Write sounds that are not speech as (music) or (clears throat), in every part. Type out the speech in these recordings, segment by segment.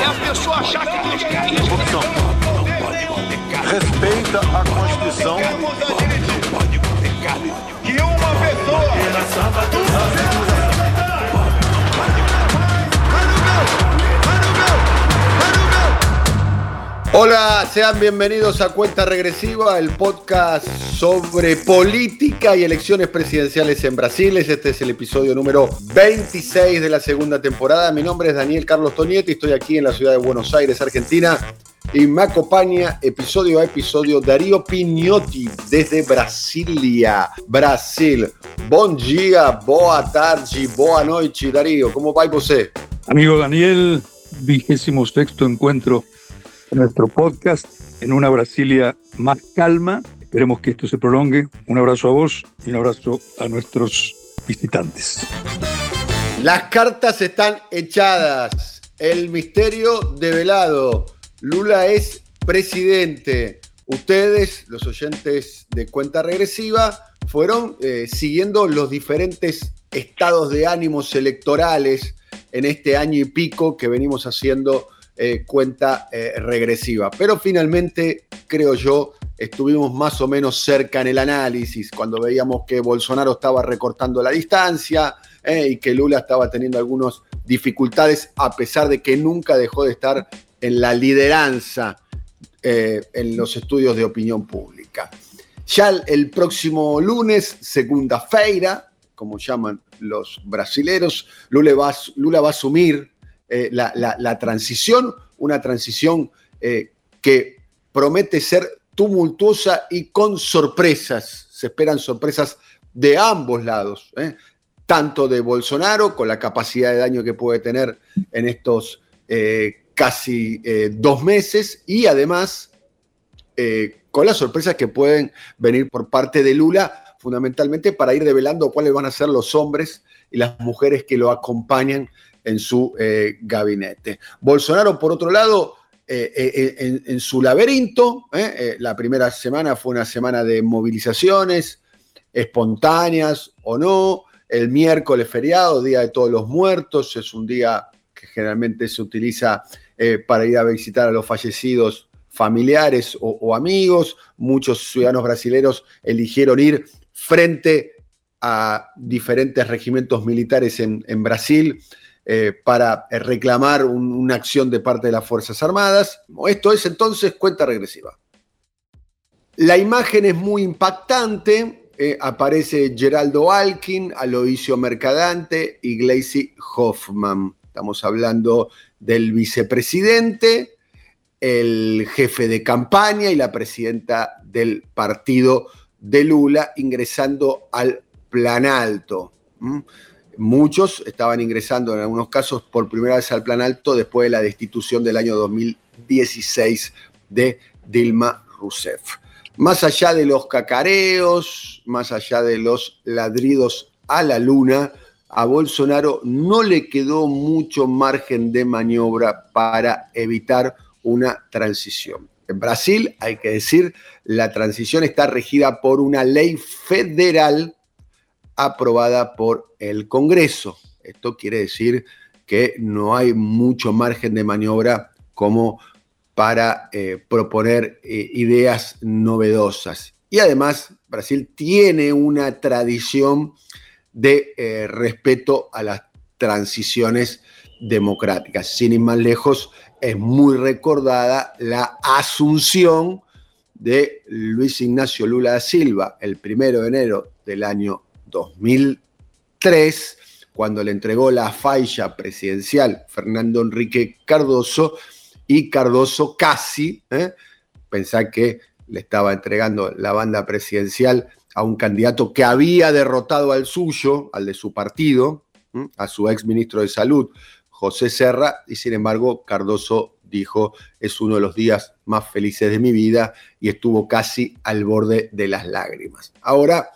É a pessoa achar que Deus quer isso. Corrupção. Respeita a Constituição. que uma pessoa Hola, sean bienvenidos a Cuenta Regresiva, el podcast sobre política y elecciones presidenciales en Brasil. Este es el episodio número 26 de la segunda temporada. Mi nombre es Daniel Carlos Tonietti, estoy aquí en la ciudad de Buenos Aires, Argentina, y me acompaña episodio a episodio Darío Pignotti desde Brasilia, Brasil. Bom dia, boa tarde, boa noite, Darío. ¿Cómo va você? Amigo Daniel, vigésimo sexto encuentro en nuestro podcast en una Brasilia más calma. Esperemos que esto se prolongue. Un abrazo a vos y un abrazo a nuestros visitantes. Las cartas están echadas. El misterio develado. Lula es presidente. Ustedes, los oyentes de cuenta regresiva, fueron eh, siguiendo los diferentes estados de ánimos electorales en este año y pico que venimos haciendo eh, cuenta eh, regresiva. Pero finalmente, creo yo, estuvimos más o menos cerca en el análisis cuando veíamos que Bolsonaro estaba recortando la distancia eh, y que Lula estaba teniendo algunas dificultades a pesar de que nunca dejó de estar en la lideranza en los estudios de opinión pública. Ya el, próximo lunes, segunda feira, como llaman los brasileros, Lula va, Lula va a asumir eh, la, transición, una transición eh, que promete ser tumultuosa y con sorpresas. Se esperan sorpresas de ambos lados, ¿eh? tanto de Bolsonaro, con la capacidad de daño que puede tener en estos casi dos meses, y además con las sorpresas que pueden venir por parte de Lula, fundamentalmente para ir develando cuáles van a ser los hombres y las mujeres que lo acompañan en su eh, gabinete. Bolsonaro, por otro lado, eh, eh, en, su laberinto, la primera semana fue una semana de movilizaciones espontáneas o no, el miércoles feriado, Día de Todos los Muertos, es un día que generalmente se utiliza para ir a visitar a los fallecidos familiares o, amigos. Muchos ciudadanos brasileños eligieron ir frente a diferentes regimientos militares en Brasil eh, para eh, reclamar un- una acción de parte de las Fuerzas Armadas. Esto es entonces cuenta regresiva. La imagen es muy impactante. eh, aparece Geraldo Alkin, Aloisio Mercadante y Gleisi Hoffman. Estamos hablando del vicepresidente, el jefe de campaña y la presidenta del partido de Lula ingresando al Plan Alto. Muchos estaban ingresando en algunos casos por primera vez al Plan Alto después de la destitución del año 2016 de Dilma Rousseff. Más allá de los cacareos, más allá de los ladridos a la luna, a Bolsonaro no le quedó mucho margen de maniobra para evitar una transición. En Brasil, hay que decir, la transición está regida por una ley federal aprobada por el Congreso. Esto quiere decir que no hay mucho margen de maniobra como para eh, proponer eh, ideas novedosas. Y además, Brasil tiene una tradición de eh, respeto a las transiciones democráticas. Sin ir más lejos, es muy recordada la asunción de Luis Ignacio Lula da Silva el primero de enero del año 2003, cuando le entregó la falla presidencial Fernando Enrique Cardoso y Cardoso casi, ¿eh? pensá que le estaba entregando la banda presidencial a un candidato que había derrotado al suyo, al de su partido, a su ex ministro de Salud, José Serra, y sin embargo Cardoso dijo, es uno de los días más felices de mi vida y estuvo casi al borde de las lágrimas. Ahora,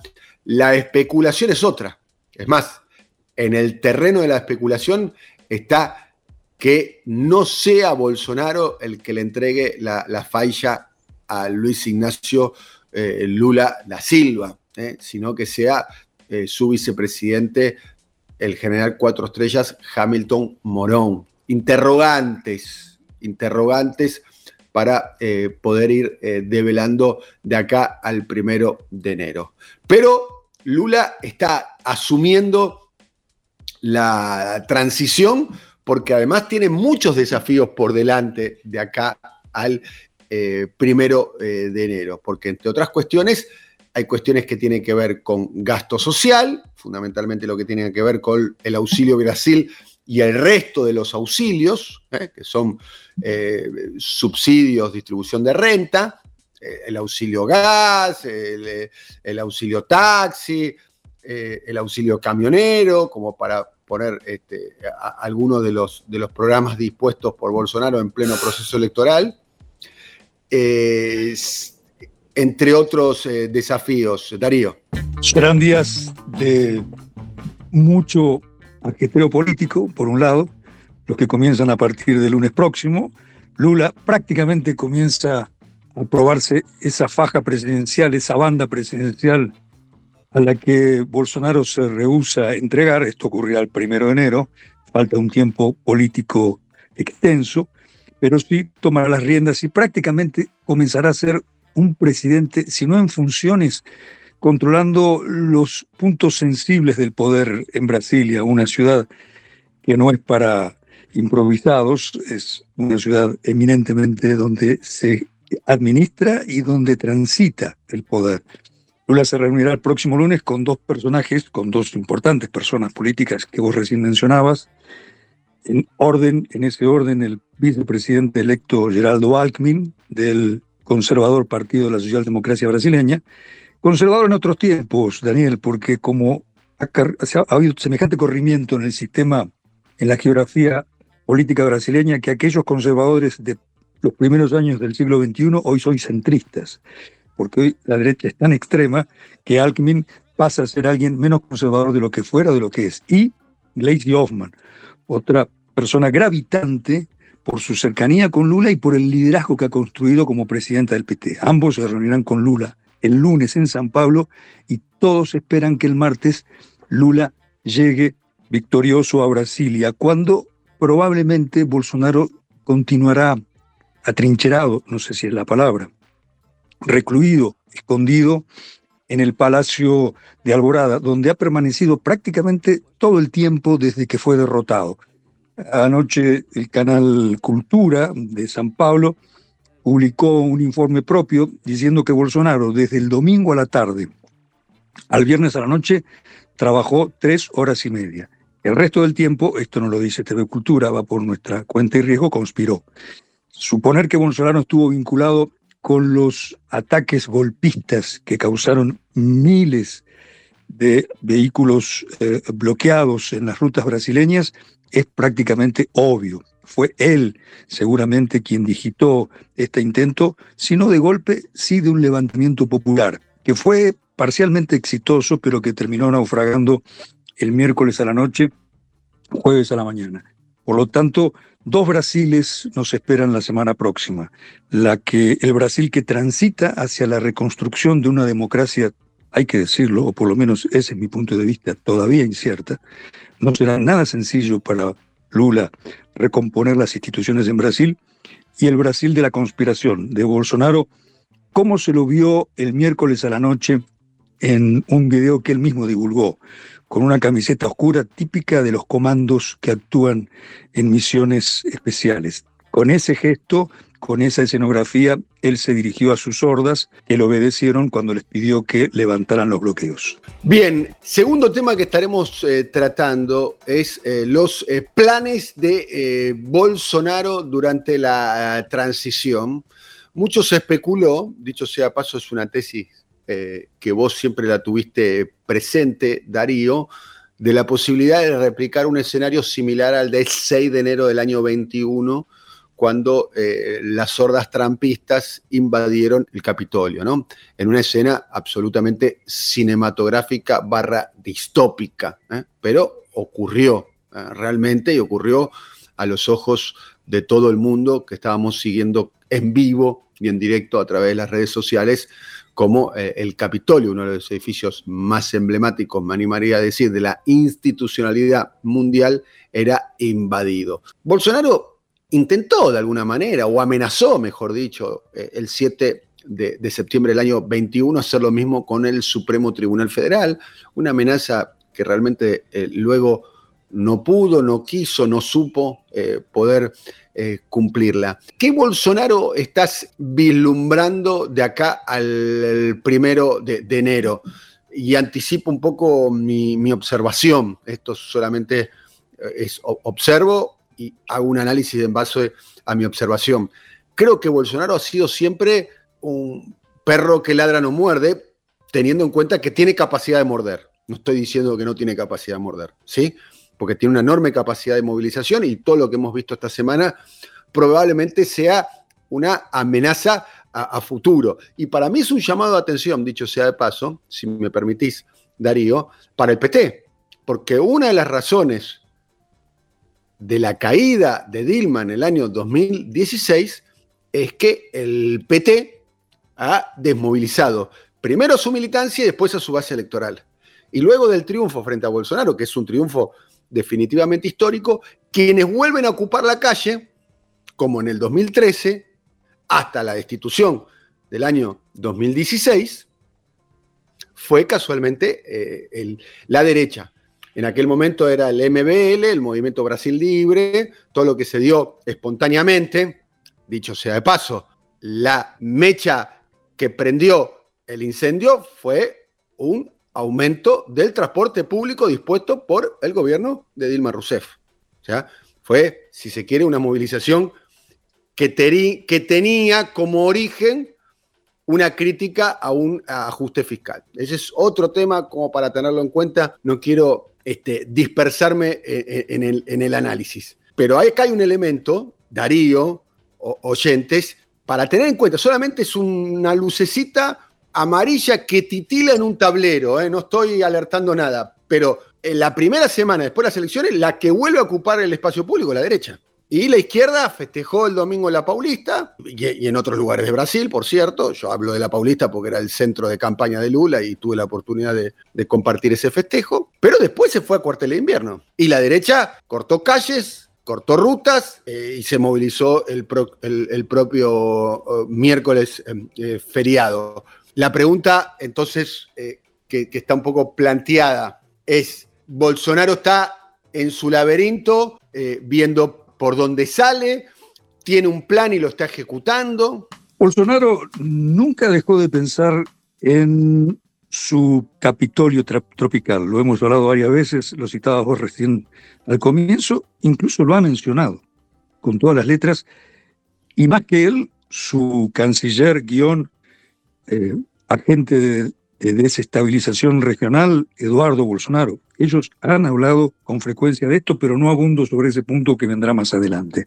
la especulación es otra. Es más, en el terreno de la especulación está que no sea Bolsonaro el que le entregue la, la falla a Luis Ignacio eh, Lula da Silva, eh, sino que sea eh, su vicepresidente, el general cuatro estrellas Hamilton Morón. Interrogantes, interrogantes para poder ir develando de acá al primero de enero. Pero Lula está asumiendo la transición porque además tiene muchos desafíos por delante de acá al eh, primero eh, de enero, porque entre otras cuestiones hay cuestiones que tienen que ver con gasto social, fundamentalmente lo que tiene que ver con el auxilio Brasil y el resto de los auxilios, eh, que son subsidios, distribución de renta, el auxilio gas, el, auxilio taxi, el auxilio camionero, como para poner este, algunos de los, de los programas dispuestos por Bolsonaro en pleno proceso electoral entre otros eh, desafíos. Darío. Serán días de mucho ajetreo político, por un lado, los que comienzan a partir del lunes próximo. Lula prácticamente comienza a probarse esa faja presidencial, esa banda presidencial a la que Bolsonaro se rehúsa a entregar. Esto ocurrirá el primero de enero. Falta un tiempo político extenso pero sí tomará las riendas y prácticamente comenzará a ser un presidente, si no en funciones, controlando los puntos sensibles del poder en Brasilia, una ciudad que no es para improvisados, es una ciudad eminentemente donde se administra y donde transita el poder. Lula se reunirá el próximo lunes con dos personajes, con dos importantes personas políticas que vos recién mencionabas, en orden, en ese orden, el vicepresidente electo Geraldo Alckmin, del conservador Partido de la Socialdemocracia Brasileña. Conservador en otros tiempos, Daniel, porque como ha, ha habido semejante corrimiento en el sistema, en la geografía política brasileña, que aquellos conservadores de los primeros años del siglo XXI hoy son centristas, porque hoy la derecha es tan extrema que Alckmin pasa a ser alguien menos conservador de lo que fuera, de lo que es. Y Gleisi Hoffmann, otra persona gravitante por su cercanía con Lula y por el liderazgo que ha construido como presidenta del PT. Ambos se reunirán con Lula el lunes en San Pablo y todos esperan que el martes Lula llegue victorioso a Brasilia, cuando probablemente Bolsonaro continuará atrincherado, no sé si es la palabra, recluido, escondido en el Palacio de Alborada, donde ha permanecido prácticamente todo el tiempo desde que fue derrotado. Anoche el canal Cultura de San Pablo publicó un informe propio diciendo que Bolsonaro desde el domingo a la tarde al viernes a la noche trabajó tres horas y media. El resto del tiempo, esto no lo dice TV Cultura, va por nuestra cuenta y riesgo, conspiró. Suponer que Bolsonaro estuvo vinculado con los ataques golpistas que causaron miles de vehículos eh, bloqueados en las rutas brasileñas es prácticamente obvio. Fue él seguramente quien digitó este intento, si no de golpe, sí de un levantamiento popular, que fue parcialmente exitoso, pero que terminó naufragando el miércoles a la noche, jueves a la mañana. Por lo tanto, dos Brasiles nos esperan la semana próxima. La que, el Brasil que transita hacia la reconstrucción de una democracia, hay que decirlo, o por lo menos ese es mi punto de vista, todavía incierta. No será nada sencillo para Lula recomponer las instituciones en Brasil. Y el Brasil de la conspiración de Bolsonaro, ¿cómo se lo vio el miércoles a la noche en un video que él mismo divulgó? Con una camiseta oscura típica de los comandos que actúan en misiones especiales. Con ese gesto, con esa escenografía, él se dirigió a sus hordas que le obedecieron cuando les pidió que levantaran los bloqueos. Bien, segundo tema que estaremos eh, tratando es eh, los eh, planes de Bolsonaro durante la transición. Mucho se especuló, dicho sea paso, es una tesis eh, que vos siempre la tuviste presente, Darío, de la posibilidad de replicar un escenario similar al del 6 de enero del año 21, cuando eh, las sordas trampistas invadieron el Capitolio, ¿no? En una escena absolutamente cinematográfica barra distópica, ¿eh? pero ocurrió realmente y ocurrió a los ojos de todo el mundo que estábamos siguiendo en vivo y en directo a través de las redes sociales como eh, el Capitolio, uno de los edificios más emblemáticos, me animaría a decir, de la institucionalidad mundial, era invadido. Bolsonaro intentó de alguna manera, o amenazó, mejor dicho, eh, el 7 de, septiembre del año 21 hacer lo mismo con el Supremo Tribunal Federal, una amenaza que realmente eh, luego no pudo, no quiso, no supo poder eh, cumplirla. ¿Qué Bolsonaro estás vislumbrando de acá al primero de, enero? Y anticipo un poco mi, observación. Esto solamente eh, es observo y hago un análisis en base a mi observación. Creo que Bolsonaro ha sido siempre un perro que ladra no muerde, teniendo en cuenta que tiene capacidad de morder. No estoy diciendo que no tiene capacidad de morder, ¿sí? Porque tiene una enorme capacidad de movilización y todo lo que hemos visto esta semana probablemente sea una amenaza a, futuro. Y para mí es un llamado de atención, dicho sea de paso, si me permitís, Darío, para el PT, porque una de las razones de la caída de Dilma en el año 2016 es que el PT ha desmovilizado primero su militancia y después a su base electoral. Y luego del triunfo frente a Bolsonaro, que es un triunfo definitivamente histórico, quienes vuelven a ocupar la calle, como en el 2013, hasta la destitución del año 2016, fue casualmente eh, la derecha. En aquel momento era el MBL, el Movimiento Brasil Libre, todo lo que se dio espontáneamente, dicho sea de paso, la mecha que prendió el incendio fue un aumento del transporte público dispuesto por el gobierno de Dilma Rousseff. O sea, fue, si se quiere, una movilización que, tenía como origen una crítica a un ajuste fiscal. Ese es otro tema como para tenerlo en cuenta. No quiero este, dispersarme en, el, en, el, análisis. Pero acá hay un elemento, Darío, oyentes, para tener en cuenta. Solamente es una lucecita amarilla que titila en un tablero, ¿eh? no estoy alertando nada, pero en la primera semana después de las elecciones, la que vuelve a ocupar el espacio público, la derecha. Y la izquierda festejó el domingo la Paulista, y, en otros lugares de Brasil, por cierto. Yo hablo de la Paulista porque era el centro de campaña de Lula y tuve la oportunidad de, compartir ese festejo. Pero después se fue a cuartel de invierno. Y la derecha cortó calles, cortó rutas eh, y se movilizó el, propio oh, miércoles eh, feriado. La pregunta, entonces, eh, que, está un poco planteada es, ¿Bolsonaro está en su laberinto eh, viendo por dónde sale? ¿Tiene un plan y lo está ejecutando? Bolsonaro nunca dejó de pensar en su Capitolio tropical. Lo hemos hablado varias veces, lo citabas vos recién al comienzo, incluso lo ha mencionado con todas las letras, y más que él, su canciller guion eh, agente de, desestabilización regional, Eduardo Bolsonaro. Ellos han hablado con frecuencia de esto, pero no abundo sobre ese punto que vendrá más adelante.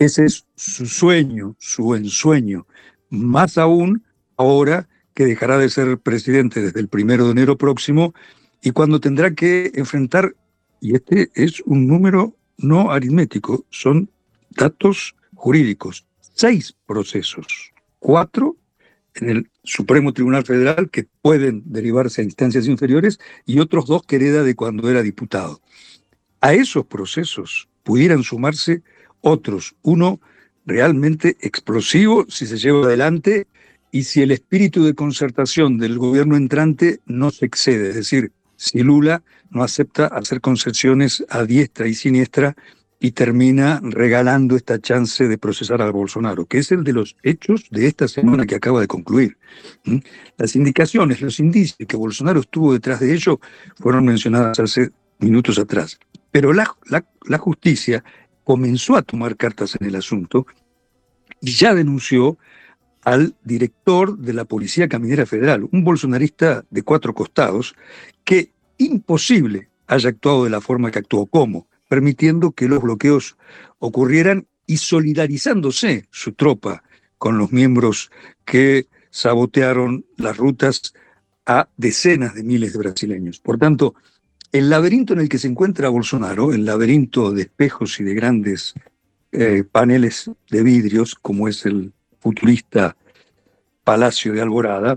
Ese es su sueño, su ensueño. Más aún ahora que dejará de ser presidente desde el primero de enero próximo y cuando tendrá que enfrentar, y este es un número no aritmético, son datos jurídicos, seis procesos, cuatro en el Supremo Tribunal Federal que pueden derivarse a instancias inferiores y otros dos que de cuando era diputado. A esos procesos pudieran sumarse otros, uno realmente explosivo si se lleva adelante y si el espíritu de concertación del gobierno entrante no se excede, es decir, si Lula no acepta hacer concesiones a diestra y siniestra y termina regalando esta chance de procesar al Bolsonaro, que es el de los hechos de esta semana que acaba de concluir. Las indicaciones, los indicios que Bolsonaro estuvo detrás de ello fueron mencionadas hace minutos atrás. Pero la, la justicia comenzó a tomar cartas en el asunto y ya denunció al director de la Policía Caminera Federal, un bolsonarista de cuatro costados, que imposible haya actuado de la forma que actuó. ¿Cómo? Permitiendo que los bloqueos ocurrieran y solidarizándose su tropa con los miembros que sabotearon las rutas a decenas de miles de brasileños. Por tanto, el laberinto en el que se encuentra Bolsonaro, el laberinto de espejos y de grandes eh, paneles de vidrios, como es el futurista Palacio de Alborada,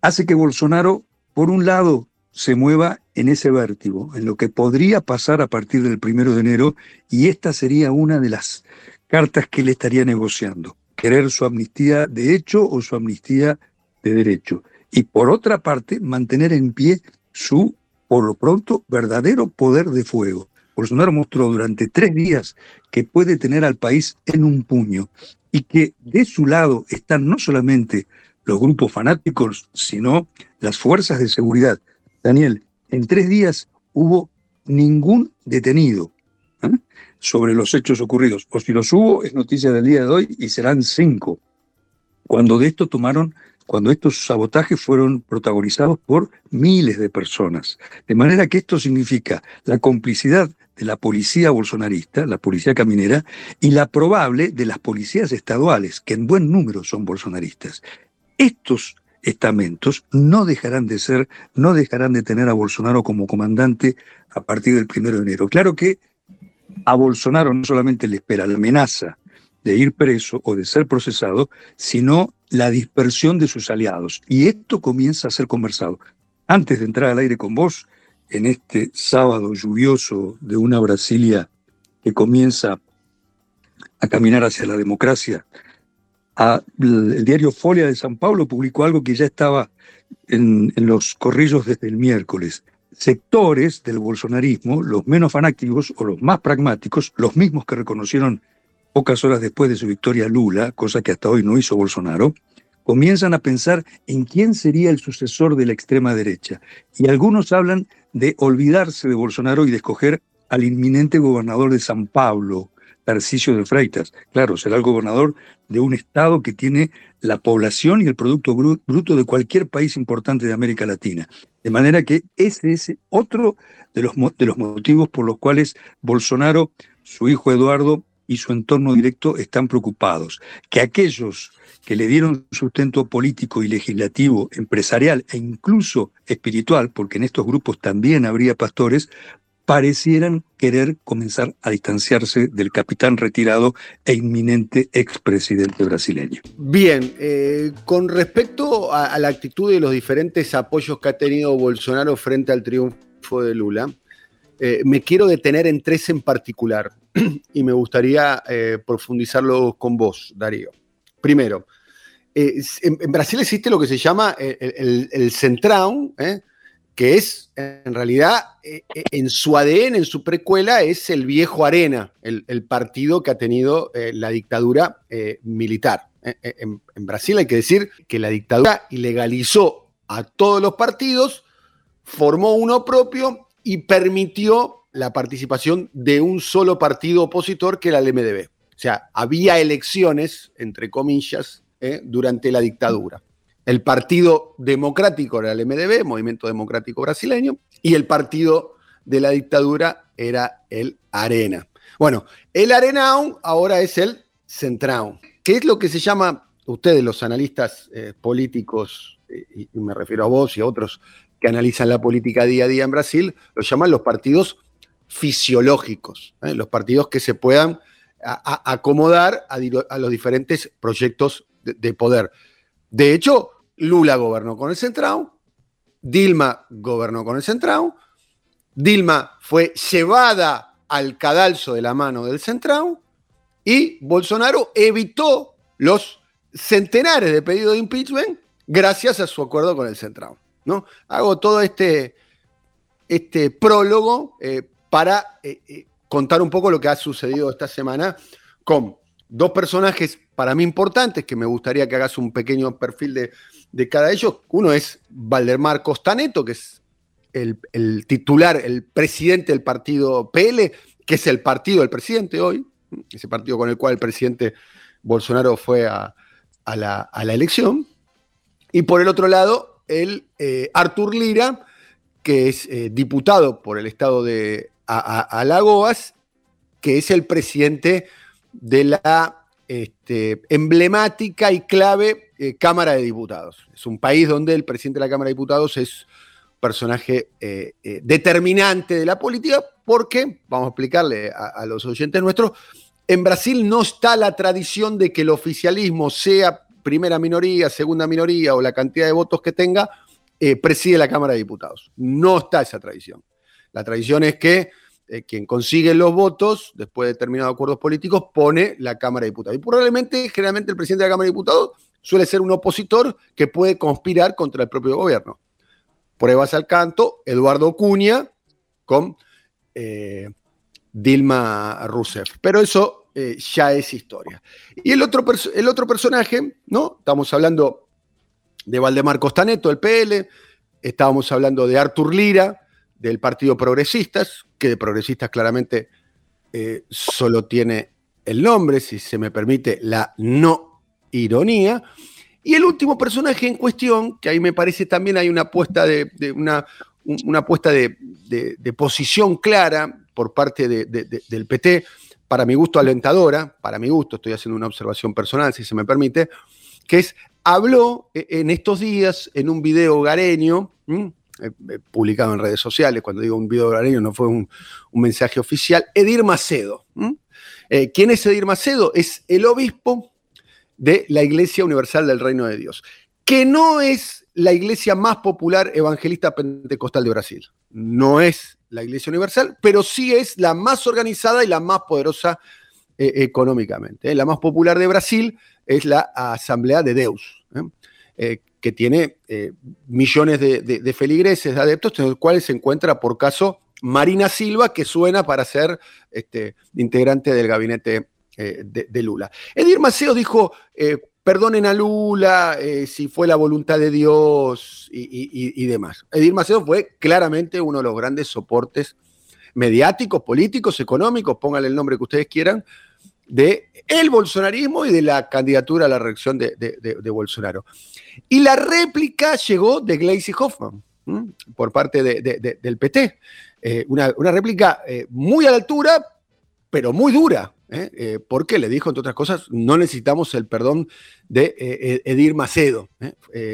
hace que Bolsonaro, por un lado, se mueva en ese vértigo, en lo que podría pasar a partir del primero de enero, y esta sería una de las cartas que él estaría negociando, querer su amnistía de hecho o su amnistía de derecho. Y por otra parte, mantener en pie su, por lo pronto, verdadero poder de fuego. Bolsonaro mostró durante tres días que puede tener al país en un puño y que de su lado están no solamente los grupos fanáticos, sino las fuerzas de seguridad. Daniel, en tres días hubo ningún detenido ¿eh? sobre los hechos ocurridos. O si los hubo, es noticia del día de hoy y serán cinco. Cuando de esto tomaron, cuando estos sabotajes fueron protagonizados por miles de personas. De manera que esto significa la complicidad de la policía bolsonarista, la policía caminera, y la probable de las policías estaduales, que en buen número son bolsonaristas. Estos estamentos no dejarán de ser, no dejarán de tener a Bolsonaro como comandante a partir del primero de enero. Claro que a Bolsonaro no solamente le espera la amenaza de ir preso o de ser procesado, sino la dispersión de sus aliados. Y esto comienza a ser conversado. Antes de entrar al aire con vos, en este sábado lluvioso de una Brasilia que comienza a caminar hacia la democracia, el diario Folia de San Pablo publicó algo que ya estaba en, los corrillos desde el miércoles. Sectores del bolsonarismo, los menos fanáticos o los más pragmáticos, los mismos que reconocieron pocas horas después de su victoria Lula, cosa que hasta hoy no hizo Bolsonaro, comienzan a pensar en quién sería el sucesor de la extrema derecha. Y algunos hablan de olvidarse de Bolsonaro y de escoger al inminente gobernador de San Pablo, Tarcisio de Freitas. Claro, será el gobernador de un estado que tiene la población y el producto bruto de cualquier país importante de América Latina. De manera que ese es otro de los, de los motivos por los cuales Bolsonaro, su hijo Eduardo y su entorno directo están preocupados. Que aquellos que le dieron sustento político y legislativo, empresarial e incluso espiritual, porque en estos grupos también habría pastores, parecieran querer comenzar a distanciarse del capitán retirado e inminente expresidente brasileño. Bien, eh, con respecto a, la actitud de los diferentes apoyos que ha tenido Bolsonaro frente al triunfo de Lula, eh, me quiero detener en tres en particular (clears throat) y me gustaría eh, profundizarlo con vos, Darío. Primero, en, Brasil existe lo que se llama el, el, Centrão, que es en realidad eh, eh, en su ADN, en su precuela, es el viejo Arena, el, partido que ha tenido eh, la dictadura militar. En, Brasil hay que decir que la dictadura ilegalizó a todos los partidos, formó uno propio y permitió la participación de un solo partido opositor que era el MDB. O sea, había elecciones, entre comillas, durante la dictadura. El Partido Democrático era el MDB, Movimiento Democrático Brasileño, y el partido de la dictadura era el Arena. Bueno, el Arenao ahora es el Centrao. ¿Qué es lo que se llama, ustedes los analistas eh, políticos, y, me refiero a vos y a otros que analizan la política día a día en Brasil, lo llaman los partidos fisiológicos, ¿eh? los partidos que se puedan acomodar a, los diferentes proyectos de poder. De hecho, Lula gobernó con el Centrao, Dilma gobernó con el Centrao, Dilma fue llevada al cadalso de la mano del Centrao y Bolsonaro evitó los centenares de pedidos de impeachment gracias a su acuerdo con el Centrao. ¿no? Hago todo este, este prólogo eh, para eh, eh, contar un poco lo que ha sucedido esta semana con dos personajes para mí importantes que me gustaría que hagas un pequeño perfil de, de cada ellos. Uno es Valdemar Costaneto, que es el, titular, el presidente del partido PL, que es el partido del presidente hoy, ese partido con el cual el presidente Bolsonaro fue a, la, elección. Y por el otro lado, el eh, Artur Lira, que es eh, diputado por el estado de Alagoas, que es el presidente de la este, emblemática y clave eh, Cámara de Diputados. Es un país donde el presidente de la Cámara de Diputados es personaje eh, eh, determinante de la política, porque, vamos a explicarle a, los oyentes nuestros, en Brasil no está la tradición de que el oficialismo sea primera minoría, segunda minoría o la cantidad de votos que tenga, preside la Cámara de Diputados. No está esa tradición. La tradición es que quien consigue los votos, después de determinados acuerdos políticos, pone la Cámara de Diputados. Y probablemente, generalmente, el presidente de la Cámara de Diputados suele ser un opositor que puede conspirar contra el propio gobierno. Pruebas al canto, Eduardo Cuña con eh, Dilma Rousseff. Pero eso eh, ya es historia. Y el otro, el otro personaje, ¿no? Estamos hablando de Valdemar Costaneto, el PL, estábamos hablando de Artur Lira, del Partido Progresistas, que de Progresistas claramente eh, solo tiene el nombre, si se me permite la no ironía. Y el último personaje en cuestión, que ahí me parece también hay una apuesta de, una, una apuesta de, posición clara por parte del PT, para mi gusto alentadora, para mi gusto, estoy haciendo una observación personal, si se me permite, que es, habló eh, en estos días en un video hogareño, eh, eh, publicado en redes sociales, cuando digo un video horario no fue un, mensaje oficial, Edir Macedo. ¿Quién es Edir Macedo? Es el obispo de la Iglesia Universal del Reino de Dios, que no es la iglesia más popular evangelista pentecostal de Brasil. No es la Iglesia Universal, pero sí es la más organizada y la más poderosa económicamente. La más popular de Brasil es la Asamblea de Deus, que tiene eh, millones de, feligreses, de adeptos, en los cuales se encuentra por caso Marina Silva, que suena para ser este, integrante del gabinete eh, de, Lula. Edir Maceo dijo, eh, perdonen a Lula si fue la voluntad de Dios y, demás. Edir Maceo fue claramente uno de los grandes soportes mediáticos, políticos, económicos, pónganle el nombre que ustedes quieran, de el bolsonarismo y de la candidatura a la reelección de Bolsonaro. Y la réplica llegó de Gleisi Hoffman por parte del PT. Eh, una, réplica eh, muy a la altura, pero muy dura. ¿Eh? porque le dijo, entre otras cosas, no necesitamos el perdón de Edir Macedo,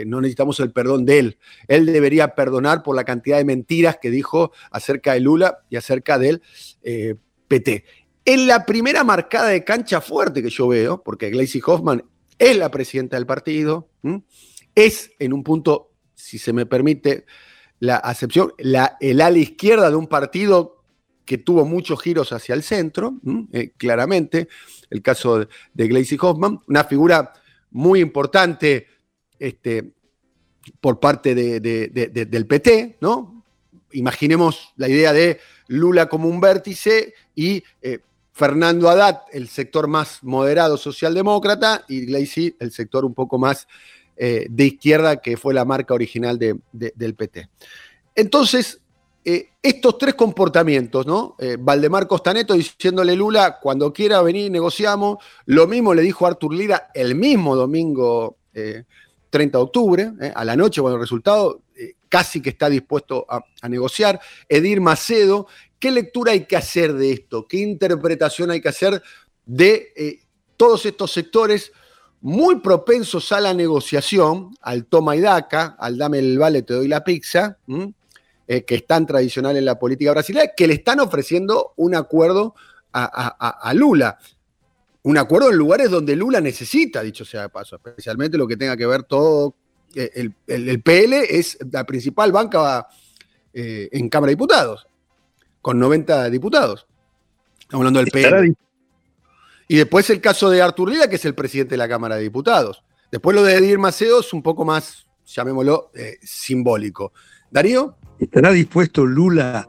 no necesitamos el perdón de él. Él debería perdonar por la cantidad de mentiras que dijo acerca de Lula y acerca del PT. En la primera marcada de cancha fuerte que yo veo, porque Gleisi Hoffman es la presidenta del partido, es en un punto, si se me permite la acepción, la, el ala izquierda de un partido que tuvo muchos giros hacia el centro, eh, claramente, el caso de, de Hoffman, una figura muy importante este, por parte del PT, ¿no? Imaginemos la idea de Lula como un vértice y eh, Fernando Haddad, el sector más moderado socialdemócrata, y Gleisi, el sector un poco más eh, de izquierda, que fue la marca original del PT. Entonces, eh, estos tres comportamientos, ¿no? Eh, Valdemar Costaneto diciéndole Lula, cuando quiera venir negociamos. Lo mismo le dijo Artur Lira el mismo domingo 30 de octubre, a la noche, cuando el resultado casi que está dispuesto a, a, negociar. Edir Macedo, ¿qué lectura hay que hacer de esto? ¿Qué interpretación hay que hacer de todos estos sectores? muy propensos a la negociación, al toma y daca, al dame el vale, te doy la pizza, eh, que es tan tradicional en la política brasileña, que le están ofreciendo un acuerdo a, Lula. Un acuerdo en lugares donde Lula necesita, dicho sea de paso, especialmente lo que tenga que ver todo. Eh, el, PL es la principal banca eh, en Cámara de Diputados, con 90 diputados. Estamos hablando del PL. Y después el caso de Artur Lira, que es el presidente de la Cámara de Diputados. Después lo de Edir Maceo es un poco más, llamémoslo, eh, simbólico. Darío. ¿Estará dispuesto Lula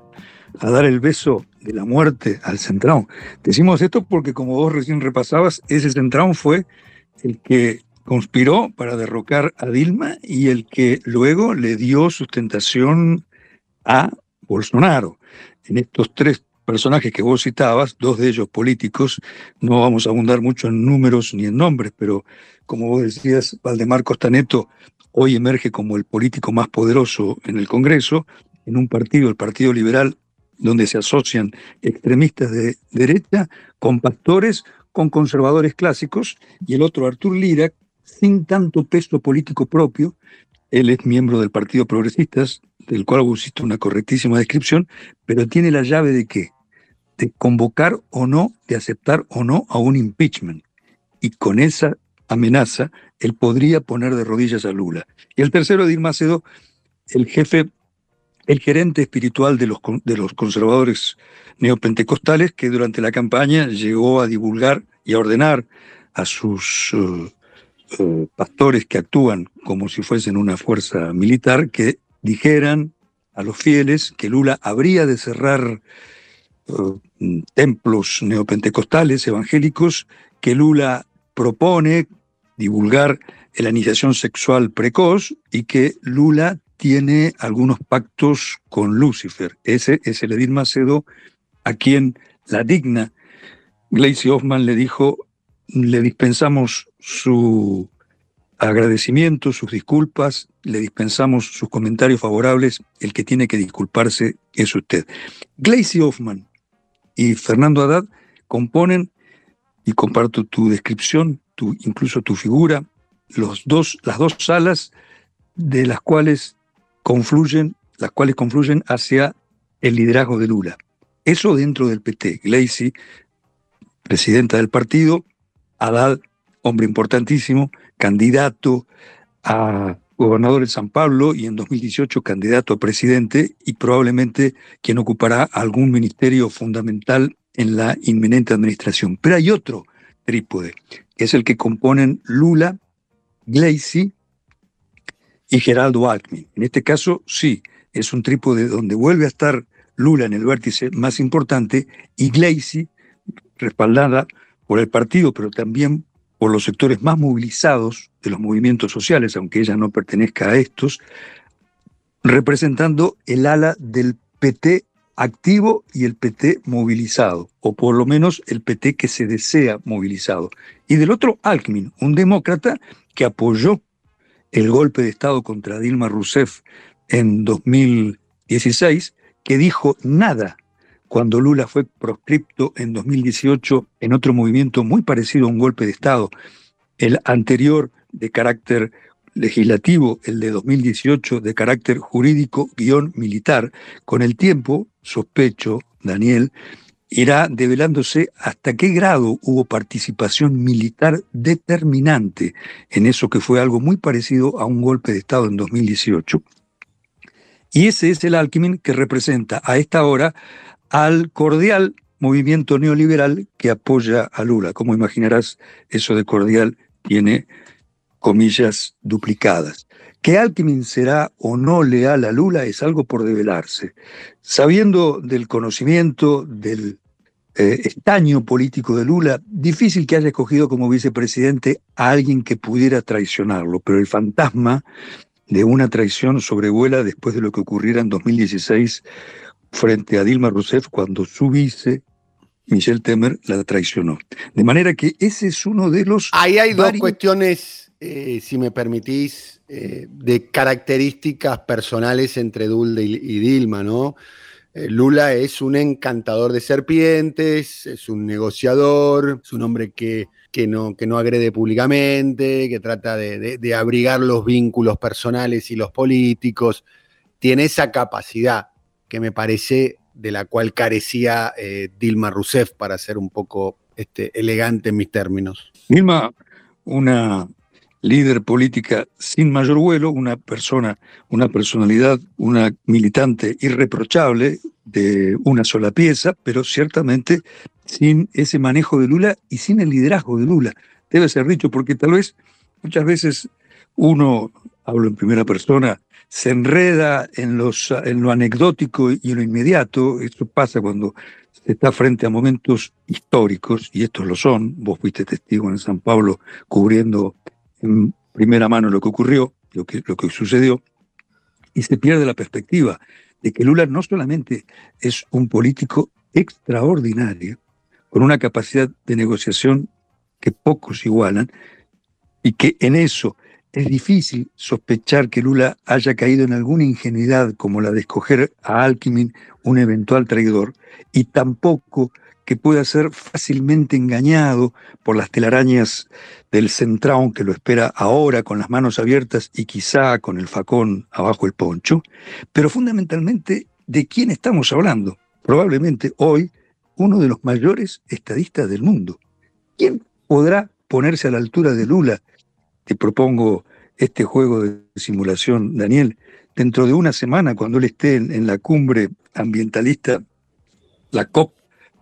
a dar el beso de la muerte al Centrón? Decimos esto porque, como vos recién repasabas, ese Centrón fue el que conspiró para derrocar a Dilma y el que luego le dio sustentación a Bolsonaro. En estos tres personajes que vos citabas, dos de ellos políticos, no vamos a abundar mucho en números ni en nombres, pero como vos decías, Valdemar Costaneto hoy emerge como el político más poderoso en el Congreso, en un partido, el Partido Liberal, donde se asocian extremistas de derecha con pastores, con conservadores clásicos, y el otro, Artur Lira, sin tanto peso político propio. Él es miembro del Partido Progresistas, del cual hiciste una correctísima descripción, pero tiene la llave de qué? De convocar o no, de aceptar o no a un impeachment. Y con esa amenaza, él podría poner de rodillas a Lula. Y el tercero, Edir Macedo, el jefe, el gerente espiritual de los, de los conservadores neopentecostales, que durante la campaña llegó a divulgar y a ordenar a sus uh, uh, pastores que actúan como si fuesen una fuerza militar que dijeran a los fieles que Lula habría de cerrar uh, templos neopentecostales evangélicos, que Lula propone divulgar la iniciación sexual precoz y que Lula tiene algunos pactos con Lucifer. Ese es el Edith Macedo a quien la digna Glacy Hoffman le dijo, le dispensamos su agradecimiento, sus disculpas, le dispensamos sus comentarios favorables, el que tiene que disculparse es usted. Glacy Hoffman y Fernando Haddad componen, y comparto tu descripción, incluso tu figura, los dos, las dos salas de las cuales confluyen, las cuales confluyen hacia el liderazgo de Lula. Eso dentro del PT. Glacy, presidenta del partido, Haddad, hombre importantísimo, candidato a gobernador de San Pablo y en 2018 candidato a presidente y probablemente quien ocupará algún ministerio fundamental en la inminente administración. Pero hay otro trípode, que es el que componen Lula, Glacy y Geraldo Alckmin. En este caso, sí, es un trípode donde vuelve a estar Lula en el vértice más importante y Glacy, respaldada por el partido, pero también por los sectores más movilizados de los movimientos sociales, aunque ella no pertenezca a estos, representando el ala del PT activo y el PT movilizado, o por lo menos el PT que se desea movilizado. Y del otro, Alckmin, un demócrata que apoyó el golpe de Estado contra Dilma Rousseff en 2016, que dijo nada cuando Lula fue proscripto en 2018 en otro movimiento muy parecido a un golpe de Estado, el anterior de carácter legislativo, el de 2018 de carácter jurídico guion militar, con el tiempo, sospecho, Daniel, irá develándose hasta qué grado hubo participación militar determinante en eso que fue algo muy parecido a un golpe de Estado en 2018. Y ese es el Alckmin que representa a esta hora al cordial movimiento neoliberal que apoya a Lula. Como imaginarás, eso de cordial tiene comillas duplicadas. Que Alckmin será o no leal a Lula es algo por develarse. Sabiendo del conocimiento, del eh, estaño político de Lula, difícil que haya escogido como vicepresidente a alguien que pudiera traicionarlo, pero el fantasma de una traición sobrevuela después de lo que ocurriera en 2016 frente a Dilma Rousseff cuando su vice, Michel Temer, la traicionó. De manera que ese es uno de los... Ahí hay dos cuestiones, eh, si me permitís, eh, de características personales entre Dulde y, Dilma, ¿no? Eh, Lula es un encantador de serpientes, es un negociador, es un hombre que, que, no, que no agrede públicamente, que trata de, de abrigar los vínculos personales y los políticos, tiene esa capacidad que me parece de la cual carecía Dilma Rousseff, para ser un poco este, elegante en mis términos. Dilma, una líder política sin mayor vuelo, una persona, una personalidad, una militante irreprochable de una sola pieza, pero ciertamente sin ese manejo de Lula y sin el liderazgo de Lula. Debe ser dicho, porque tal vez muchas veces uno, hablo en primera persona, se enreda en, los, en lo anecdótico y en lo inmediato. Esto pasa cuando se está frente a momentos históricos, y estos lo son. Vos fuiste testigo en San Pablo cubriendo primera mano lo que ocurrió, lo que, lo que sucedió, y se pierde la perspectiva de que Lula no solamente es un político extraordinario, con una capacidad de negociación que pocos igualan, y que en eso es difícil sospechar que Lula haya caído en alguna ingenuidad como la de escoger a Alckmin un eventual traidor, y tampoco que pueda ser fácilmente engañado por las telarañas del centrón que lo espera ahora con las manos abiertas y quizá con el facón abajo el poncho, pero fundamentalmente de quién estamos hablando. Probablemente hoy uno de los mayores estadistas del mundo. ¿Quién podrá ponerse a la altura de Lula? Te propongo este juego de simulación, Daniel, dentro de una semana, cuando él esté en, la cumbre ambientalista, la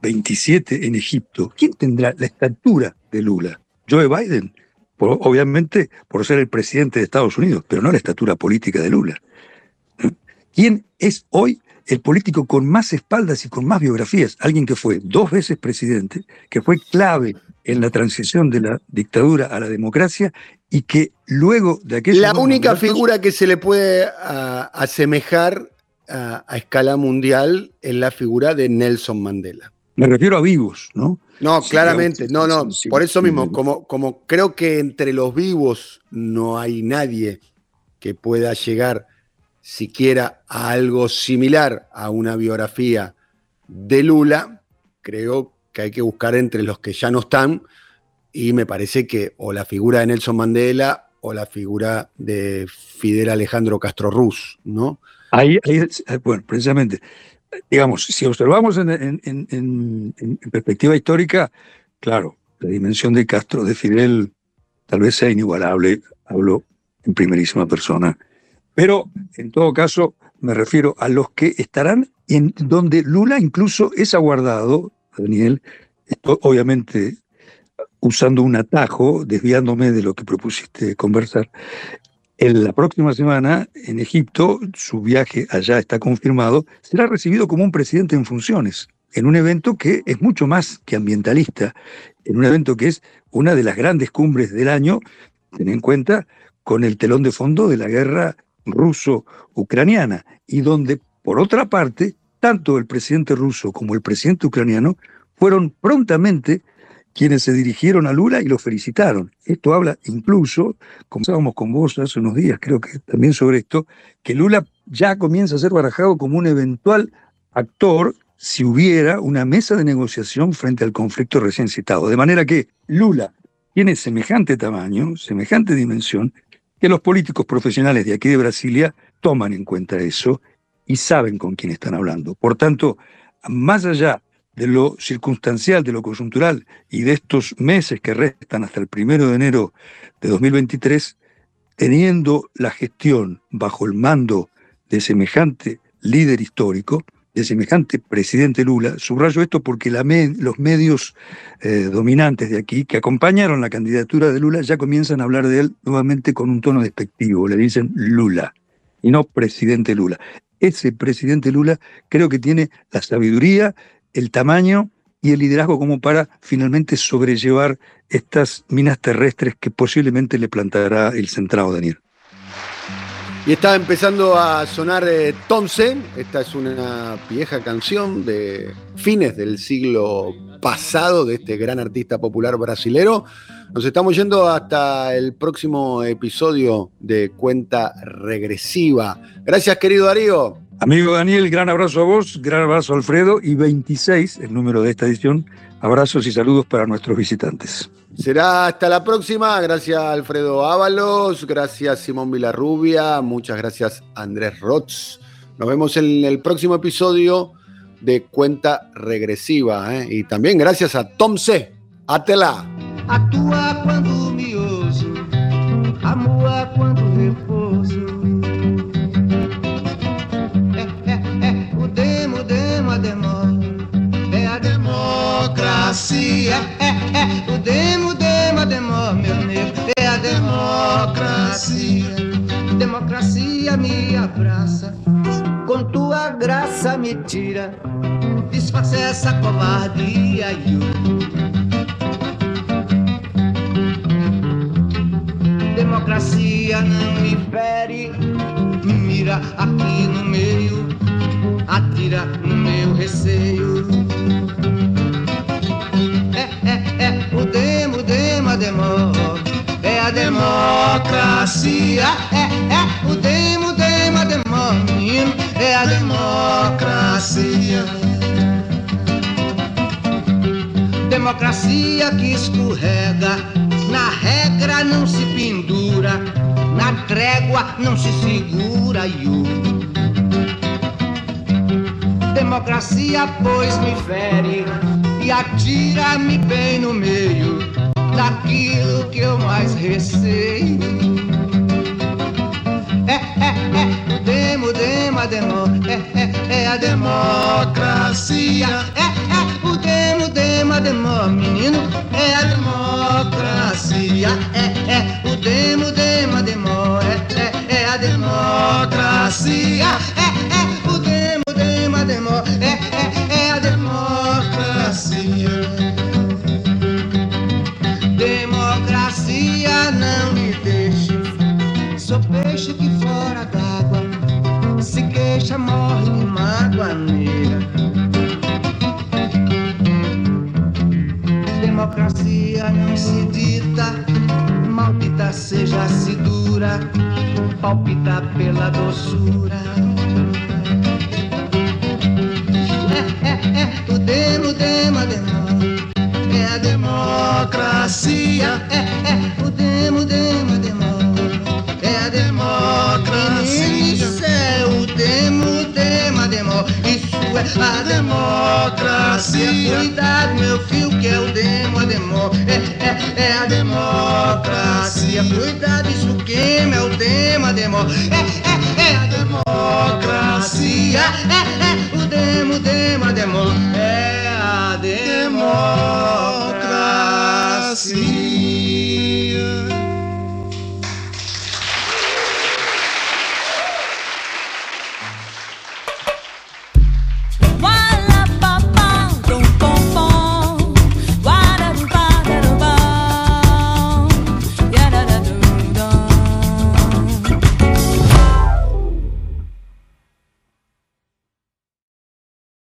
COP27 en Egipto. ¿Quién tendrá la estatura de Lula? Joe Biden, obviamente por ser el presidente de Estados Unidos, pero no la estatura política de Lula. ¿Quién es hoy el político con más espaldas y con más biografías? Alguien que fue dos veces presidente, que fue clave en la transición de la dictadura a la democracia y que luego de aquella... La única figura que se le puede asemejar a, escala mundial es la figura de Nelson Mandela. Me refiero a vivos, ¿no? No, claramente, no, no, por eso mismo, como, como creo que entre los vivos no hay nadie que pueda llegar siquiera a algo similar a una biografía de Lula, creo que hay que buscar entre los que ya no están y me parece que o la figura de Nelson Mandela o la figura de Fidel Alejandro Castro Ruz, ¿no? Ahí, ahí bueno, precisamente, digamos, si observamos en, perspectiva histórica, claro, la dimensión de Castro, de Fidel, tal vez sea inigualable, hablo en primerísima persona, pero en todo caso me refiero a los que estarán en donde Lula incluso es aguardado, Daniel, obviamente usando un atajo, desviándome de lo que propusiste conversar, en la próxima semana, en Egipto, su viaje allá está confirmado, será recibido como un presidente en funciones, en un evento que es mucho más que ambientalista, en un evento que es una de las grandes cumbres del año, ten en cuenta, con el telón de fondo de la guerra ruso-ucraniana, y donde, por otra parte, tanto el presidente ruso como el presidente ucraniano fueron prontamente quienes se dirigieron a Lula y lo felicitaron. Esto habla incluso, conversábamos con vos hace unos días, creo que también sobre esto, que Lula ya comienza a ser barajado como un eventual actor si hubiera una mesa de negociación frente al conflicto recién citado. De manera que Lula tiene semejante tamaño, semejante dimensión, que los políticos profesionales de aquí de Brasilia toman en cuenta eso y saben con quién están hablando. Por tanto, más allá de lo circunstancial, de lo coyuntural y de estos meses que restan hasta el primero de enero de 2023, teniendo la gestión bajo el mando de semejante líder histórico, de semejante presidente Lula, subrayo esto porque los medios eh, dominantes de aquí que acompañaron la candidatura de Lula ya comienzan a hablar de él nuevamente con un tono despectivo, le dicen Lula y no presidente Lula. Ese presidente Lula creo que tiene la sabiduría el tamaño y el liderazgo como para finalmente sobrellevar estas minas terrestres que posiblemente le plantará el centrado Daniel. Y está empezando a sonar eh, esta es una vieja canción de fines del siglo pasado de este gran artista popular brasilero. Nos estamos yendo hasta el próximo episodio de Cuenta Regresiva. Gracias, querido Darío. Amigo Daniel, gran abrazo a vos, gran abrazo a Alfredo y 26, el número de esta edición. Abrazos y saludos para nuestros visitantes. Será hasta la próxima. Gracias Alfredo Ábalos, gracias Simón Vilarrubia, muchas gracias Andrés Rotz. Nos vemos en el próximo episodio de Cuenta Regresiva. ¿eh? Y también gracias a Tom C. Atela. Actúa cuando me cuando democracia. É, é, o demo, demo, demo, meu nego, é a democracia. Democracia me abraça, com tua graça me tira, desfaça essa covardia. Democracia não me fere, mira aqui no meio, atira no meu receio. É a democracia. É, é o demo, demo, demônio, é a democracia. Democracia que escorrega, na regra não se pendura, na trégua não se segura. Democracia, pois, me fere e atira-me bem no meio daquilo que eu mais receio. É, é, é, demo, demo, a demo, é, é, é a democracia. É, é, o demo, demo, a demo, menino, é a democracia. É, é, o demo, demo, a demo, é, é, é a democracia. É, é, o demo, demo, a demo, é, é, é a. Democracia palpita pela doçura. É, é, é, o demo, demo, demo. É a democracia. É, é, o demo, demo, demo. É a democracia. Isso é o demo, demo, demo. Isso é a democracia. Cuidado, meu filho, que é o demo, a demo. É, é, a democracia. Cuidado, isso queima, é o demo, a demo. É, é, é a democracia. É, é, o demo, demo, demo.